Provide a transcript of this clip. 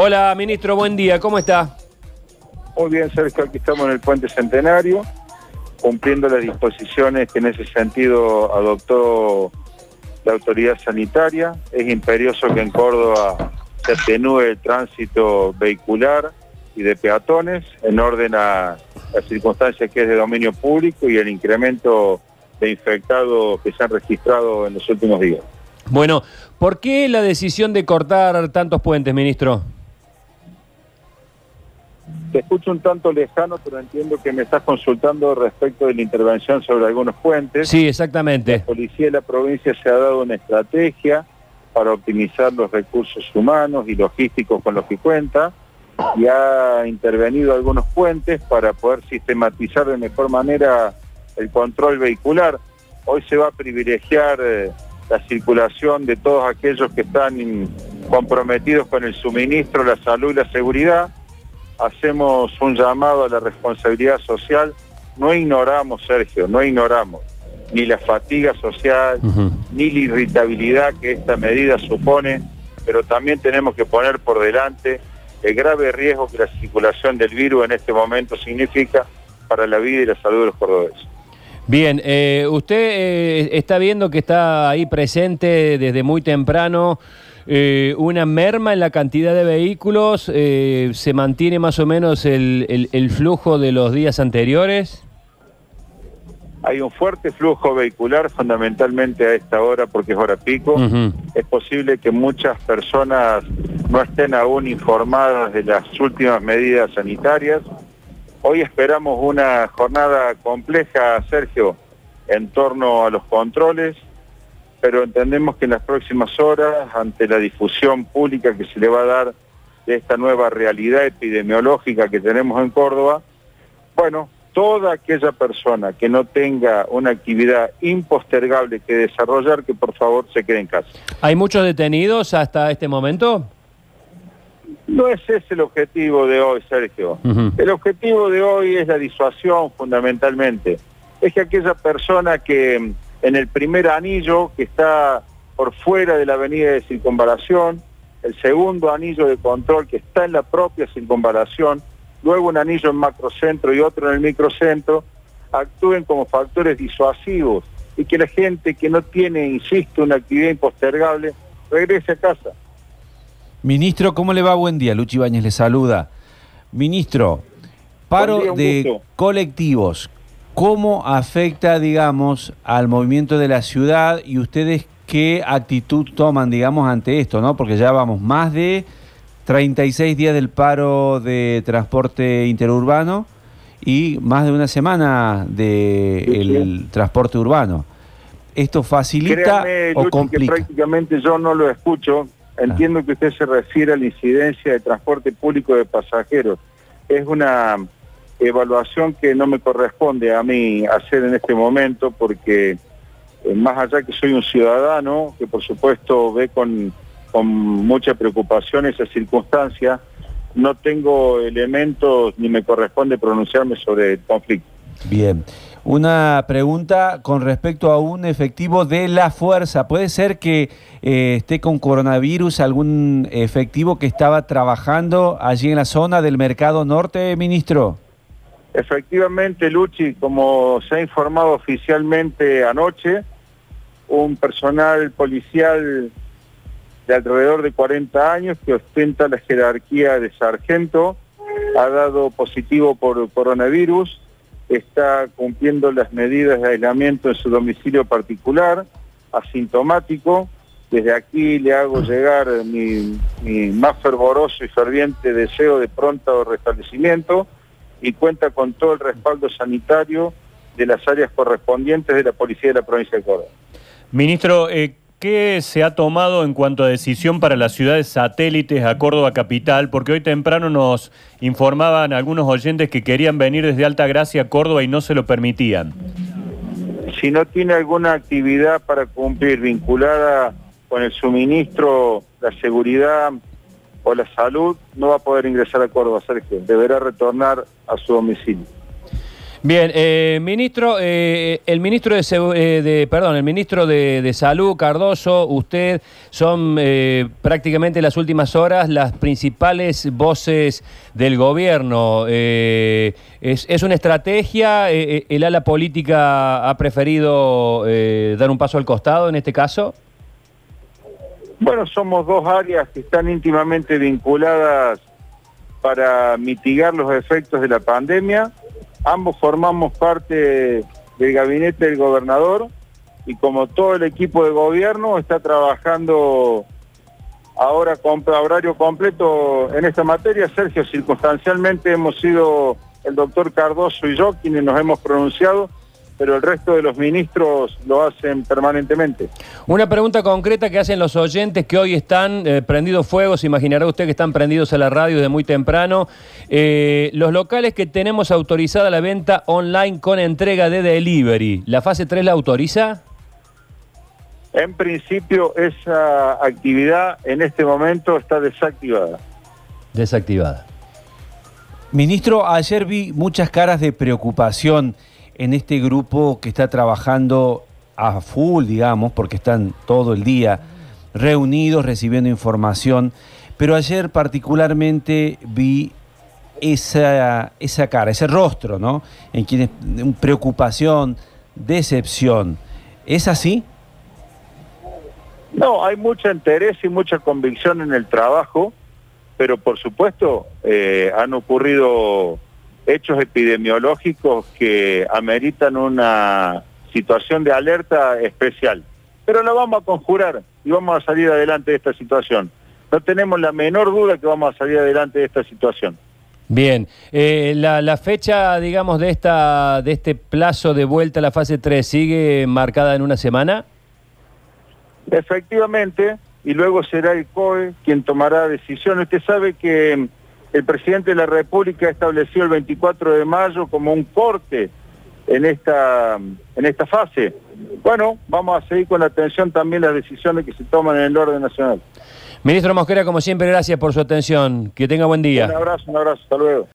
Hola, ministro, buen día, ¿cómo está? Muy bien, Sergio, aquí estamos en el Puente Centenario, cumpliendo las disposiciones que en ese sentido adoptó la autoridad sanitaria. Es imperioso que en Córdoba se atenúe el tránsito vehicular y de peatones en orden a las circunstancias que es de dominio público y el incremento de infectados que se han registrado en los últimos días. Bueno, ¿por qué la decisión de cortar tantos puentes, ministro? Te escucho un tanto lejano, pero entiendo que me estás consultando respecto de la intervención sobre algunos puentes. Sí, exactamente. La policía de la provincia se ha dado una estrategia para optimizar los recursos humanos y logísticos con los que cuenta y ha intervenido algunos puentes para poder sistematizar de mejor manera el control vehicular. Hoy se va a privilegiar eh, la circulación de todos aquellos que están comprometidos con el suministro, la salud y la seguridad. Hacemos un llamado a la responsabilidad social. No ignoramos, Sergio, no ignoramos ni la fatiga social, ni la irritabilidad que esta medida supone, pero también tenemos que poner por delante el grave riesgo que la circulación del virus en este momento significa para la vida y la salud de los cordobeses. Bien, eh, usted eh, está viendo que está ahí presente desde muy temprano eh, una merma en la cantidad de vehículos, ¿se mantiene más o menos el, flujo de los días anteriores? Hay un fuerte flujo vehicular fundamentalmente a esta hora porque es hora pico. Es posible que muchas personas no estén aún informadas de las últimas medidas sanitarias. Hoy esperamos una jornada compleja, Sergio, en torno a los controles, pero entendemos que en las próximas horas, ante la difusión pública que se le va a dar de esta nueva realidad epidemiológica que tenemos en Córdoba, bueno, toda aquella persona que no tenga una actividad impostergable que desarrollar, que por favor se quede en casa. ¿Hay muchos detenidos hasta este momento? No es ese el objetivo de hoy, Sergio. El objetivo de hoy es la disuasión fundamentalmente. Es que aquella persona que en el primer anillo, que está por fuera de la avenida de circunvalación, el segundo anillo de control que está en la propia circunvalación, luego un anillo en macrocentro y otro en el microcentro, actúen como factores disuasivos y que la gente que no tiene, insisto, una actividad impostergable, regrese a casa. Ministro, ¿cómo le va? Buen día. Luchi Bañez le saluda. Ministro, paro de colectivos, ¿cómo afecta, digamos, al movimiento de la ciudad y ustedes qué actitud toman, digamos, ante esto, ¿no? Porque ya vamos más de 36 días del paro de transporte interurbano y más de una semana del transporte urbano. ¿Esto facilita o complica? Que prácticamente yo no lo escucho Entiendo que usted se refiere a la incidencia de transporte público de pasajeros. Es una evaluación que no me corresponde a mí hacer en este momento porque eh, más allá que soy un ciudadano que por supuesto ve con, con mucha preocupación esa circunstancia, no tengo elementos ni me corresponde pronunciarme sobre el conflicto. Bien. Una pregunta con respecto a un efectivo de la fuerza. ¿Puede ser que eh, esté con coronavirus algún efectivo que estaba trabajando allí en la zona del Mercado Norte, ministro? Efectivamente, Luchi, como se ha informado oficialmente anoche, un personal policial de alrededor de 40 años que ostenta la jerarquía de sargento ha dado positivo por coronavirus está cumpliendo las medidas de aislamiento en su domicilio particular, asintomático. Desde aquí le hago llegar mi, más fervoroso y ferviente deseo de pronto restablecimiento y cuenta con todo el respaldo sanitario de las áreas correspondientes de la Policía de la Provincia de Córdoba. Ministro, eh, ¿Qué se ha tomado en cuanto a decisión para las ciudades satélites a Córdoba Capital? Porque hoy temprano nos informaban algunos oyentes que querían venir desde Alta Gracia a Córdoba y no se lo permitían. Si no tiene alguna actividad para cumplir vinculada con el suministro, la seguridad o la salud, no va a poder ingresar a Córdoba, Sergio. Deberá retornar a su domicilio. Bien, eh, ministro, eh, el ministro de, eh, de, perdón, el ministro de, Salud, Cardoso, usted son prácticamente las últimas horas las principales voces del gobierno. Es, es, una estrategia? ¿El ala política ha preferido dar un paso al costado en este caso? Bueno, somos dos áreas que están íntimamente vinculadas para mitigar los efectos de la pandemia ambos formamos parte del gabinete del gobernador y como todo el equipo de gobierno está trabajando ahora con horario completo en esta materia. Sergio, circunstancialmente hemos sido el doctor Cardoso y yo quienes nos hemos pronunciado pero el resto de los ministros lo hacen permanentemente. Una pregunta concreta que hacen los oyentes que hoy están eh, prendidos fuegos, imaginará usted que están prendidos a la radio desde muy temprano. Eh, los locales que tenemos autorizada la venta online con entrega de delivery, ¿la fase 3 la autoriza? En principio esa actividad en este momento está desactivada. Desactivada. Ministro, ayer vi muchas caras de preocupación en este grupo que está trabajando a full, digamos, porque están todo el día reunidos, recibiendo información, pero ayer particularmente vi esa, esa cara, ese rostro, ¿no? En quienes preocupación, decepción. ¿Es así? No, hay mucho interés y mucha convicción en el trabajo, pero por supuesto eh, han ocurrido hechos epidemiológicos que ameritan una situación de alerta especial. Pero lo vamos a conjurar y vamos a salir adelante de esta situación. No tenemos la menor duda que vamos a salir adelante de esta situación. Bien, eh, la, fecha, digamos, de, esta, de este plazo de vuelta a la fase 3 sigue marcada en una semana. Efectivamente, y luego será el COE quien tomará decisión. Usted sabe que el presidente de la República estableció el 24 de mayo como un corte en esta, en esta fase. Bueno, vamos a seguir con la atención también las decisiones que se toman en el orden nacional. Ministro Mosquera, como siempre, gracias por su atención. Que tenga buen día. Un abrazo, un abrazo. Hasta luego.